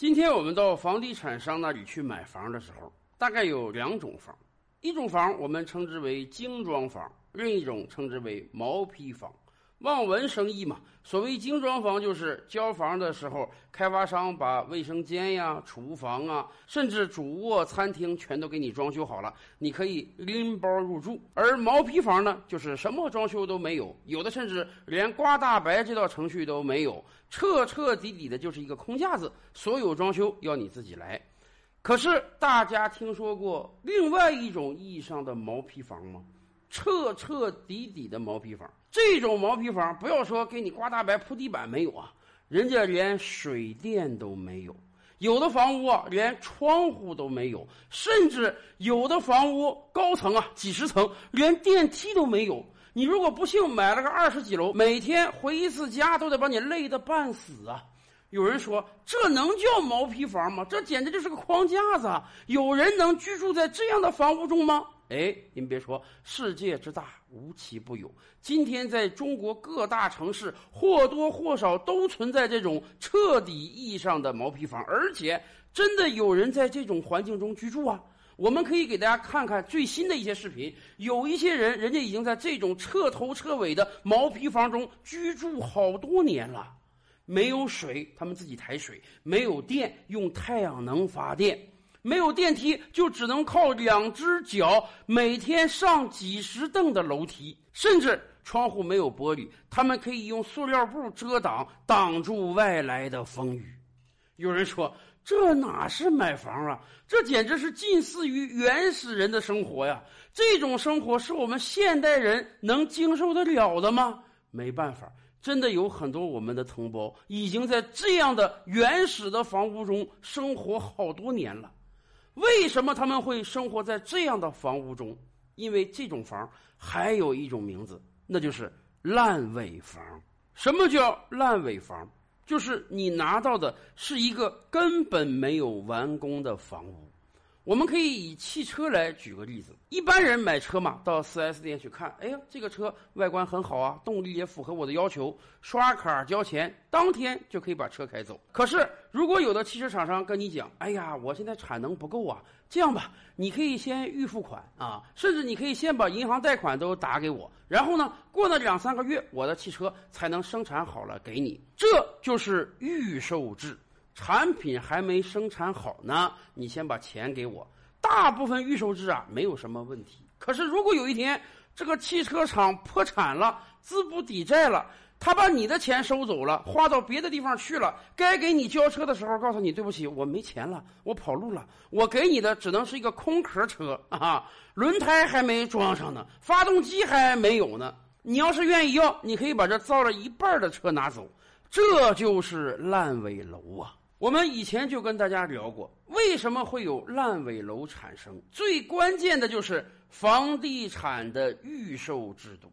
今天我们到房地产商那里去买房的时候，大概有两种房，一种房我们称之为精装房，另一种称之为毛坯房。望文生义嘛，所谓精装房就是交房的时候，开发商把卫生间呀、厨房啊，甚至主卧、餐厅全都给你装修好了，你可以拎包入住。而毛坯房呢，就是什么装修都没有，有的甚至连刮大白这道程序都没有，彻彻底底的就是一个空架子，所有装修要你自己来。可是大家听说过另外一种意义上的毛坯房吗？彻彻底底的毛坯房，这种毛坯房不要说给你刮大白铺地板没有啊，人家连水电都没有，有的房屋啊连窗户都没有，甚至有的房屋高层啊几十层连电梯都没有。你如果不幸买了个二十几楼，每天回一次家都得把你累得半死啊！有人说这能叫毛坯房吗？这简直就是个框架子！有人能居住在这样的房屋中吗？哎，您别说，世界之大，无奇不有。今天在中国各大城市，或多或少都存在这种彻底意义上的毛坯房，而且真的有人在这种环境中居住啊！我们可以给大家看看最新的一些视频，有一些人，人家已经在这种彻头彻尾的毛坯房中居住好多年了。没有水，他们自己抬水；没有电，用太阳能发电。没有电梯，就只能靠两只脚每天上几十凳的楼梯，甚至窗户没有玻璃，他们可以用塑料布遮挡，挡住外来的风雨。有人说，这哪是买房啊？这简直是近似于原始人的生活呀！这种生活是我们现代人能经受得了的吗？没办法，真的有很多我们的同胞已经在这样的原始的房屋中生活好多年了。为什么他们会生活在这样的房屋中？因为这种房还有一种名字，那就是烂尾房。什么叫烂尾房？就是你拿到的是一个根本没有完工的房屋。我们可以以汽车来举个例子，一般人买车嘛，到 4S 店去看，哎呀，这个车外观很好啊，动力也符合我的要求，刷卡交钱，当天就可以把车开走。可是，如果有的汽车厂商跟你讲，哎呀，我现在产能不够啊，这样吧，你可以先预付款啊，甚至你可以先把银行贷款都打给我，然后呢，过了两三个月，我的汽车才能生产好了给你，这就是预售制。产品还没生产好呢，你先把钱给我。大部分预售制啊，没有什么问题。可是如果有一天这个汽车厂破产了，资不抵债了，他把你的钱收走了，花到别的地方去了，该给你交车的时候，告诉你对不起，我没钱了，我跑路了，我给你的只能是一个空壳车啊，轮胎还没装上呢，发动机还没有呢。你要是愿意要，你可以把这造了一半的车拿走，这就是烂尾楼啊。我们以前就跟大家聊过，为什么会有烂尾楼产生？最关键的就是房地产的预售制度。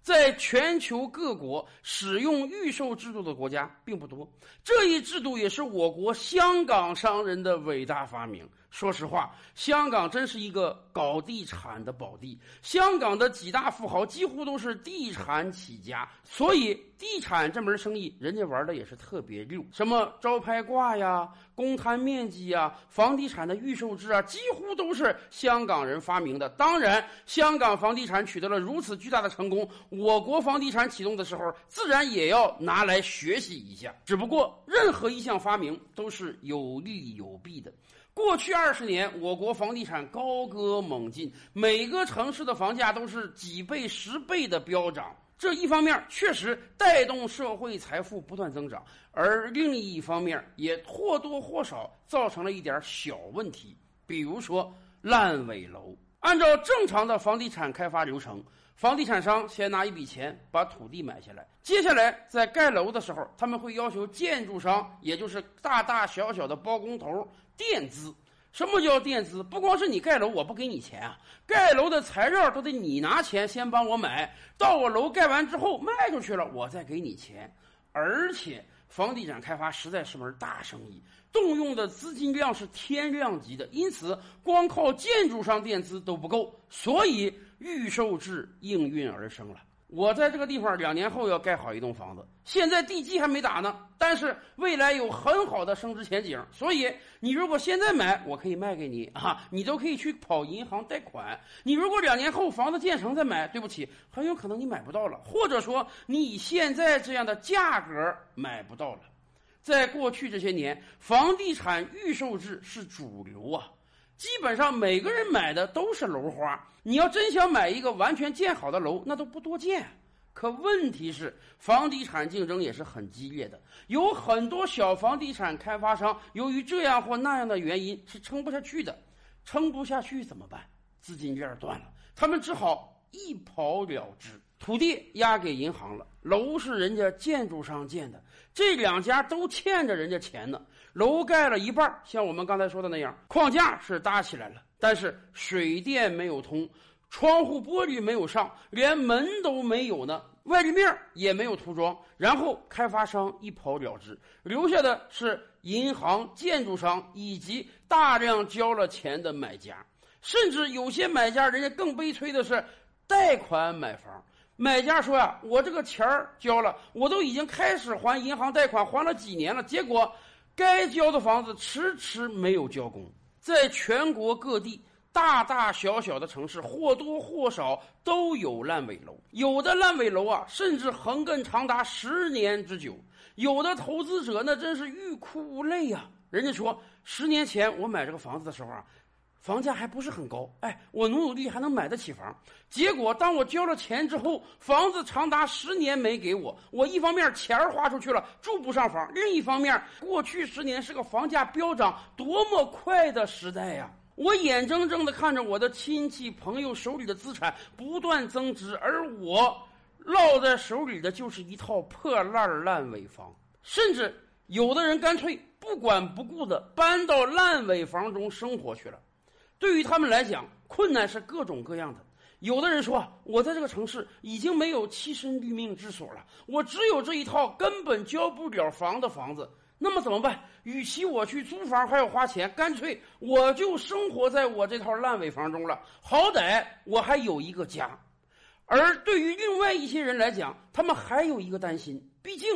在全球各国使用预售制度的国家并不多，这一制度也是我国香港商人的伟大发明。说实话，香港真是一个搞地产的宝地。香港的几大富豪几乎都是地产起家，所以地产这门生意人家玩的也是特别溜。什么招牌挂呀、公摊面积呀、房地产的预售制啊，几乎都是香港人发明的。当然，香港房地产取得了如此巨大的成功，我国房地产启动的时候，自然也要拿来学习一下。只不过，任何一项发明都是有利有弊的。过去二十年，我国房地产高歌猛进，每个城市的房价都是几倍、十倍的飙涨。这一方面确实带动社会财富不断增长，而另一方面也或多或少造成了一点小问题，比如说烂尾楼。按照正常的房地产开发流程，房地产商先拿一笔钱把土地买下来，接下来在盖楼的时候，他们会要求建筑商，也就是大大小小的包工头垫资。什么叫垫资？不光是你盖楼，我不给你钱啊，盖楼的材料都得你拿钱先帮我买，到我楼盖完之后卖出去了，我再给你钱，而且。房地产开发实在是门大生意，动用的资金量是天量级的，因此光靠建筑商垫资都不够，所以预售制应运而生了。我在这个地方两年后要盖好一栋房子，现在地基还没打呢，但是未来有很好的升值前景，所以你如果现在买，我可以卖给你啊，你都可以去跑银行贷款。你如果两年后房子建成再买，对不起，很有可能你买不到了，或者说你以现在这样的价格买不到了。在过去这些年，房地产预售制是主流啊。基本上每个人买的都是楼花。你要真想买一个完全建好的楼，那都不多见。可问题是，房地产竞争也是很激烈的，有很多小房地产开发商由于这样或那样的原因是撑不下去的。撑不下去怎么办？资金链断了，他们只好一跑了之。土地押给银行了，楼是人家建筑商建的，这两家都欠着人家钱呢。楼盖了一半，像我们刚才说的那样，框架是搭起来了，但是水电没有通，窗户玻璃没有上，连门都没有呢，外立面也没有涂装，然后开发商一跑了之，留下的是银行、建筑商以及大量交了钱的买家，甚至有些买家人家更悲催的是贷款买房。买家说呀，我这个钱儿交了，我都已经开始还银行贷款，还了几年了，结果。该交的房子迟迟没有交工，在全国各地大大小小的城市或多或少都有烂尾楼，有的烂尾楼啊，甚至横亘长达十年之久。有的投资者那真是欲哭无泪呀，人家说十年前我买这个房子的时候啊。房价还不是很高，哎，我努努力还能买得起房。结果当我交了钱之后，房子长达十年没给我。我一方面钱花出去了，住不上房；另一方面，过去十年是个房价飙涨多么快的时代呀！我眼睁睁地看着我的亲戚朋友手里的资产不断增值，而我落在手里的就是一套破烂烂尾房。甚至有的人干脆不管不顾地搬到烂尾房中生活去了。对于他们来讲，困难是各种各样的。有的人说：“我在这个城市已经没有栖身立命之所了，我只有这一套根本交不了房的房子。那么怎么办？与其我去租房还要花钱，干脆我就生活在我这套烂尾房中了。好歹我还有一个家。”而对于另外一些人来讲，他们还有一个担心：毕竟，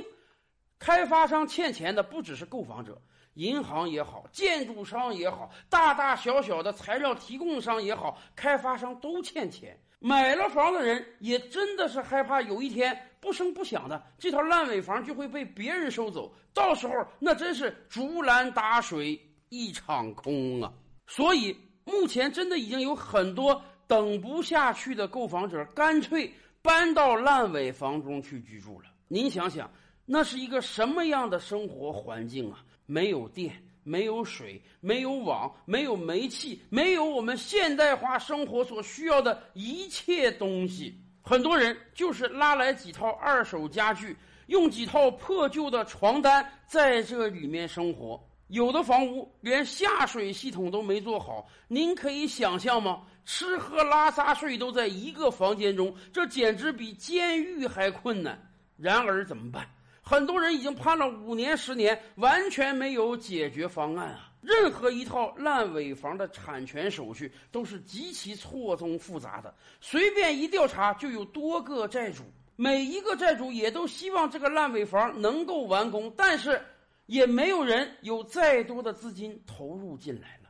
开发商欠钱的不只是购房者。银行也好，建筑商也好，大大小小的材料提供商也好，开发商都欠钱。买了房的人也真的是害怕有一天不声不响的这套烂尾房就会被别人收走，到时候那真是竹篮打水一场空啊！所以目前真的已经有很多等不下去的购房者，干脆搬到烂尾房中去居住了。您想想，那是一个什么样的生活环境啊？没有电，没有水，没有网，没有煤气，没有我们现代化生活所需要的一切东西。很多人就是拉来几套二手家具，用几套破旧的床单在这里面生活。有的房屋连下水系统都没做好，您可以想象吗？吃喝拉撒睡都在一个房间中，这简直比监狱还困难。然而怎么办？很多人已经判了五年、十年，完全没有解决方案啊！任何一套烂尾房的产权手续都是极其错综复杂的，随便一调查就有多个债主，每一个债主也都希望这个烂尾房能够完工，但是也没有人有再多的资金投入进来了。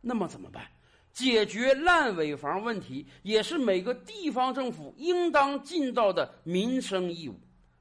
那么怎么办？解决烂尾房问题也是每个地方政府应当尽到的民生义务。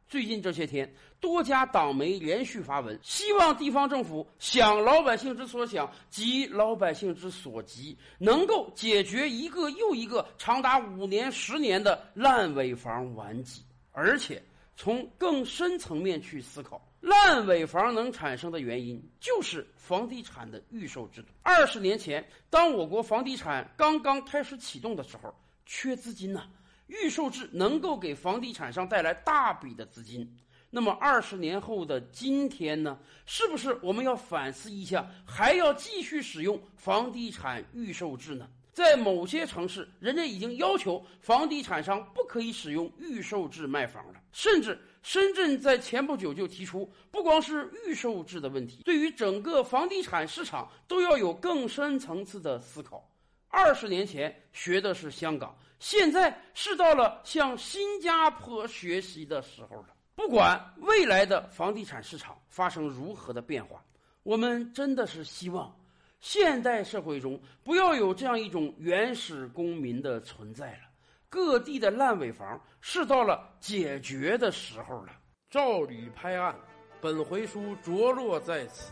最近这些天，多家党媒连续发文，希望地方政府想老百姓之所想，急老百姓之所急，能够解决一个又一个长达五年、十年的烂尾房顽疾。而且，从更深层面去思考，烂尾房能产生的原因，就是房地产的预售制度。二十年前，当我国房地产刚刚开始启动的时候，缺资金呐。预售制能够给房地产商带来大笔的资金，那么二十年后的今天呢？是不是我们要反思一下，还要继续使用房地产预售制呢？在某些城市，人家已经要求房地产商不可以使用预售制卖房了，甚至深圳在前不久就提出，不光是预售制的问题，对于整个房地产市场都要有更深层次的思考。二十年前学的是香港，现在是到了向新加坡学习的时候了。不管未来的房地产市场发生如何的变化，我们真的是希望现代社会中不要有这样一种原始公民的存在了。各地的烂尾房是到了解决的时候了。照吕拍案，本回书着落在此。